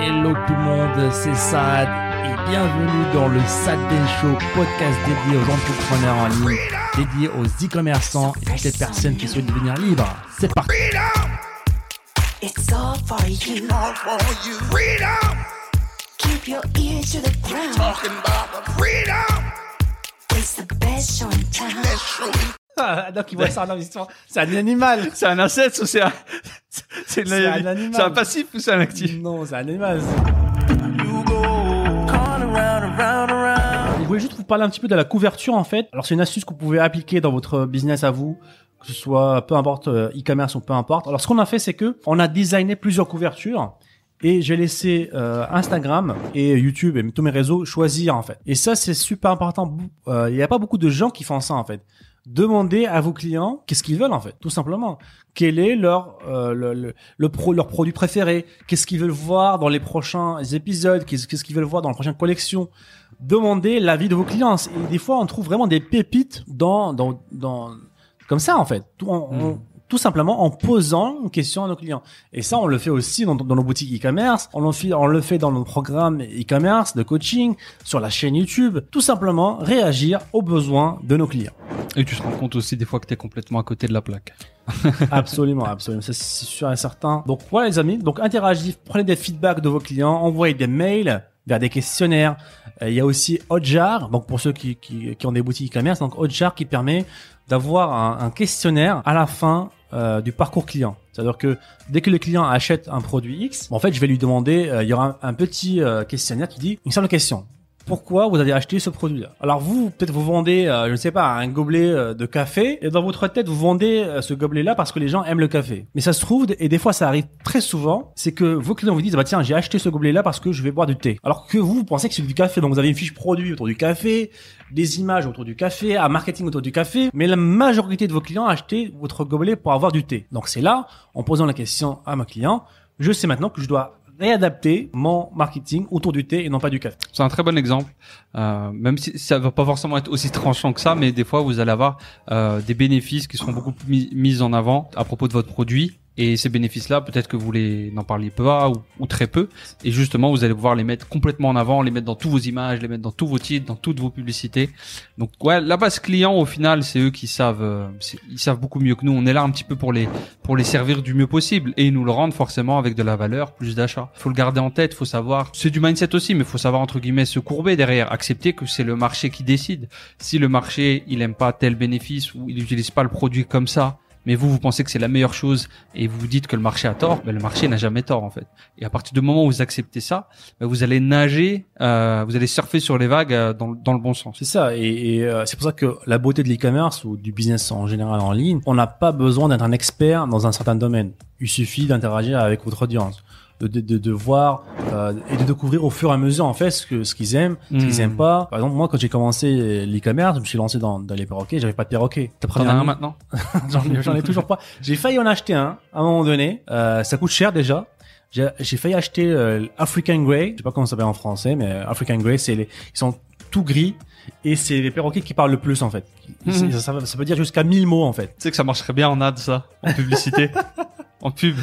Hello tout le monde, c'est Sad et bienvenue dans le Sad Den Show, podcast dédié aux entrepreneurs en ligne, dédié aux e-commerçants et toutes les personnes qui souhaitent devenir libres. C'est parti. It's all for you. all for you. Freedom, Keep your ear to the ground. talking about the freedom. It's the best show in town. Let's show. Ah, donc il voit ça dans l'histoire. C'est un animal. C'est un asset ou c'est un... C'est un animal. c'est un passif ou c'est un actif? Non, c'est un animal. You go on around, around, around. Je voulais juste vous parler un petit peu de la couverture en fait? Alors c'est une astuce que vous pouvez appliquer dans votre business à vous, que ce soit peu importe euh, e-commerce ou peu importe. Alors ce qu'on a fait c'est que on a designé plusieurs couvertures et j'ai laissé euh, Instagram et YouTube et tous mes réseaux choisir en fait. Et ça c'est super important. Euh, Il n'y a pas beaucoup de gens qui font ça en fait. Demandez à vos clients qu'est-ce qu'ils veulent en fait, tout simplement. Quel est leur euh, le, le, pro, leur produit préféré? Qu'est-ce qu'ils veulent voir dans les prochains épisodes? Qu'est-ce qu'ils veulent voir dans la prochaine collection? Demandez l'avis de vos clients. Et des fois, on trouve vraiment des pépites dans dans dans comme ça en fait. En- tout simplement en posant une question à nos clients. Et ça, on le fait aussi dans, dans nos boutiques e-commerce. On, le fait- on le fait dans nos programmes e-commerce de coaching, sur la chaîne YouTube. Tout simplement réagir aux besoins de nos clients. Et tu te rends compte aussi des fois que t'es complètement à côté de la plaque. absolument, absolument. Ça, C'est sûr et certain. Donc voilà les amis. Donc interagissez, prenez des feedbacks de vos clients, envoyez des mails vers des questionnaires. Euh, Il y a aussi Hotjar, donc pour ceux qui, qui, qui ont des boutiques e-commerce, donc Hotjar qui permet d'avoir un, un questionnaire à la fin euh, du parcours client. C'est-à-dire que dès que le client achète un produit X, en fait, je vais lui demander, euh, il y aura un, petit euh, questionnaire qui dit une simple question. Pourquoi vous avez acheté ce produit-là Alors vous, peut-être vous vendez, euh, je ne sais pas, un gobelet euh, de café, et dans votre tête, vous vendez euh, ce gobelet-là parce que les gens aiment le café. Mais ça se trouve, et des fois ça arrive très souvent, c'est que vos clients vous disent, bah tiens, j'ai acheté ce gobelet-là parce que je vais boire du thé. Alors que vous, vous pensez que c'est du café, donc vous avez une fiche produit autour du café, des images autour du café, un marketing autour du café, mais la majorité de vos clients a acheté votre gobelet pour avoir du thé. Donc c'est là, en posant la question à ma client, je sais maintenant que je dois réadapter mon marketing autour du thé et non pas du café. C'est un très bon exemple, euh, même si ça va pas forcément être aussi tranchant que ça, mais des fois vous allez avoir euh, des bénéfices qui seront beaucoup mis, mis en avant à propos de votre produit. Et ces bénéfices-là, peut-être que vous les n'en parliez pas ou, ou très peu. Et justement, vous allez pouvoir les mettre complètement en avant, les mettre dans tous vos images, les mettre dans tous vos titres, dans toutes vos publicités. Donc ouais, la base client, au final, c'est eux qui savent, euh, ils savent beaucoup mieux que nous. On est là un petit peu pour les pour les servir du mieux possible et ils nous le rendent forcément avec de la valeur, plus d'achat. Faut le garder en tête, faut savoir. C'est du mindset aussi, mais faut savoir entre guillemets se courber derrière, accepter que c'est le marché qui décide. Si le marché il aime pas tel bénéfice ou il n'utilise pas le produit comme ça, mais vous vous pensez que c'est la meilleure chose et vous vous dites que le marché a tort, ben le marché n'a jamais tort en fait. Et à partir du moment où vous acceptez ça, ben vous allez nager, euh, vous allez surfer sur les vagues euh, dans, dans le bon sens. C'est ça, et, et, euh, c'est pour ça que la beauté de l'e-commerce ou du business en général en ligne, on n'a pas besoin d'être un expert dans un certain domaine. Il suffit d'interagir avec votre audience, de, de, de, de voir euh, et de découvrir au fur et à mesure en fait ce que ce qu'ils aiment, ce qu'ils Mhm. aiment pas. Par exemple, moi quand j'ai commencé l'e-commerce, je me suis lancé dans, dans les perroquets, j'avais pas de perroquet. T'as T'en as un maintenant? J'en ai, j'en ai toujours pas. J'ai failli en acheter un à un moment donné. Euh, ça coûte cher déjà. J'ai j'ai failli acheter euh, African Grey. Je sais pas comment ça s'appelle en français, mais African Grey, c'est les, ils sont tout gris et c'est les perroquets qui parlent le plus en fait. Mhm. Ça, ça, ça peut dire jusqu'à 1000 mots en fait. Tu sais que ça marcherait bien en ad ça, en publicité, en pub.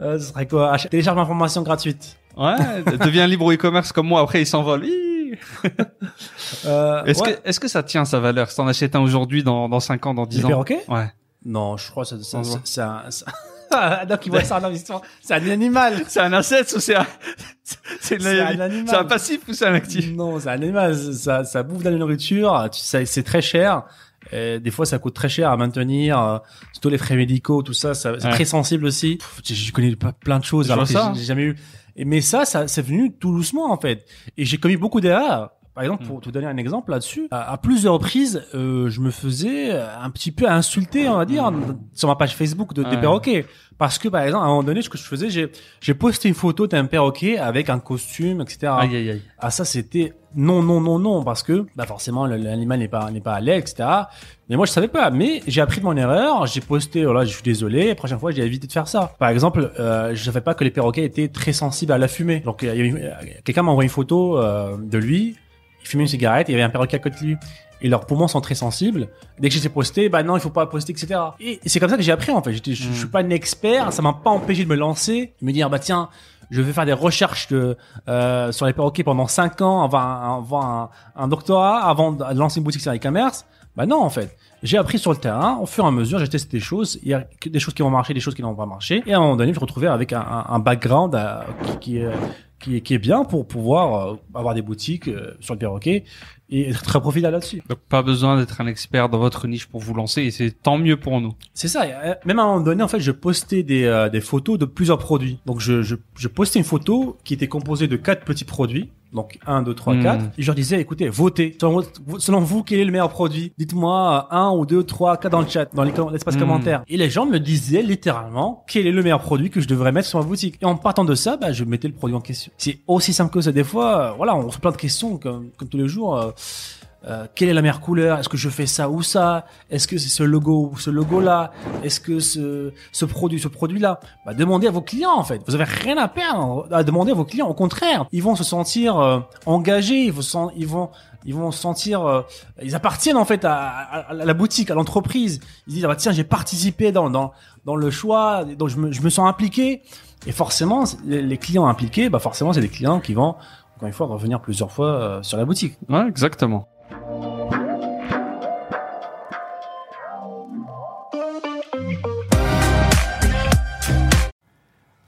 Euh, ce serait quoi? Télécharge ma formation gratuite. Ouais, deviens libre au e-commerce comme moi, après il s'envole. Euh, Est-ce ouais. que est-ce que ça tient sa valeur? Si t'en achètes un aujourd'hui, dans dans 5 ans, dans 10 les ans? perroquets? Ouais. Non, je crois que ça, ça, ça, voit. c'est un- ça- Donc il voit ça dans l'histoire. C'est un animal. C'est un asset ou c'est un c'est C'est un animal. c'est un passif ou c'est un actif? Non, c'est un animal. Ça, ça bouffe de la nourriture. Tu sais, C'est très cher. Et des fois, ça coûte très cher à maintenir. euh, Surtout les frais médicaux, tout ça. ça c'est Ouais. très sensible aussi. Pff, Je, je connais pas plein de choses. Alors que j'ai j'ai jamais eu. Et- Mais ça, ça, c'est venu tout doucement en fait. Et j'ai commis beaucoup d'erreurs. Par exemple, Hmm. pour te donner un exemple là-dessus, à, à plusieurs reprises, euh, je me faisais un petit peu insulter, on va dire, sur ma page Facebook de, des. Ouais. perroquets. Parce que, par exemple, à un moment donné, ce que je faisais, j'ai, j'ai posté une photo d'un perroquet avec un costume, etc. Aïe aïe aïe. Ah ça c'était non non non non parce que bah forcément l'animal n'est pas n'est pas à l'aise etc. Mais moi je savais pas. Mais j'ai appris de mon erreur. J'ai posté voilà je suis désolé. La prochaine fois j'ai évité de faire ça. Par exemple euh, je savais pas que les perroquets étaient très sensibles à la fumée. Donc euh, quelqu'un m'a envoyé une photo euh, de lui. Fumait une cigarette. Il y avait un perroquet à côté de lui. Et leurs poumons sont très sensibles. Dès que j'étais posté, bah non, il faut pas poster, etc. Et c'est comme ça que j'ai appris en fait. J'étais, je, je suis pas un expert, ça m'a pas empêché de me lancer, de me dire bah tiens, je vais faire des recherches de, euh, sur les perroquets pendant 5 ans, avoir un, avoir un, un doctorat avant de lancer une boutique sur e-commerce. Bah non, en fait. J'ai appris sur le terrain, au fur et à mesure, j'ai testé des choses. Il y a des choses qui vont marcher, des choses qui n'ont pas marché. Et à un moment donné, je me retrouvais avec un, un, un background euh, qui, qui, est- qui, est- qui est bien pour pouvoir euh, avoir des boutiques euh, sur le perroquet et être très profitable là-dessus. Donc pas besoin d'être un expert dans votre niche pour vous lancer et c'est tant mieux pour nous. C'est ça. euh, Même à un moment donné, en fait, je postais des, euh, des photos de plusieurs produits. Donc, je, je, je postais une photo qui était composée de quatre petits produits. Donc, 1, 2, 3, Hmm. 4. Et je leur disais, écoutez, votez. Selon, vous, quel est le meilleur produit? Dites-moi euh, un ou deux, trois, quatre dans le chat, dans l'espace Hmm. commentaire. Et les gens me disaient littéralement quel est le meilleur produit que je devrais mettre sur ma boutique? Et en partant de ça, bah, je mettais le produit en question. C'est aussi simple que ça. Des fois, euh, voilà, on se plein de questions comme, comme tous les jours. euh, euh, quelle est la meilleure couleur? Est-ce que je fais ça ou ça? Est-ce que c'est ce logo ou ce logo-là? Est-ce que ce, ce produit, ce produit-là? Bah, Demandez à vos clients en fait. Vous avez rien à perdre à demander à vos clients. Au contraire, ils vont se sentir euh, engagés. Ils vont, se ils vont, ils vont se sentir, euh, ils appartiennent en fait à, à- à la boutique, à l'entreprise. Ils disent ah bah, tiens, j'ai participé dans dans dans le choix, donc je me, je me sens impliqué. Et forcément, les clients impliqués, bah forcément, c'est des clients qui vont encore une fois revenir plusieurs fois euh, sur la boutique. Ouais, exactement.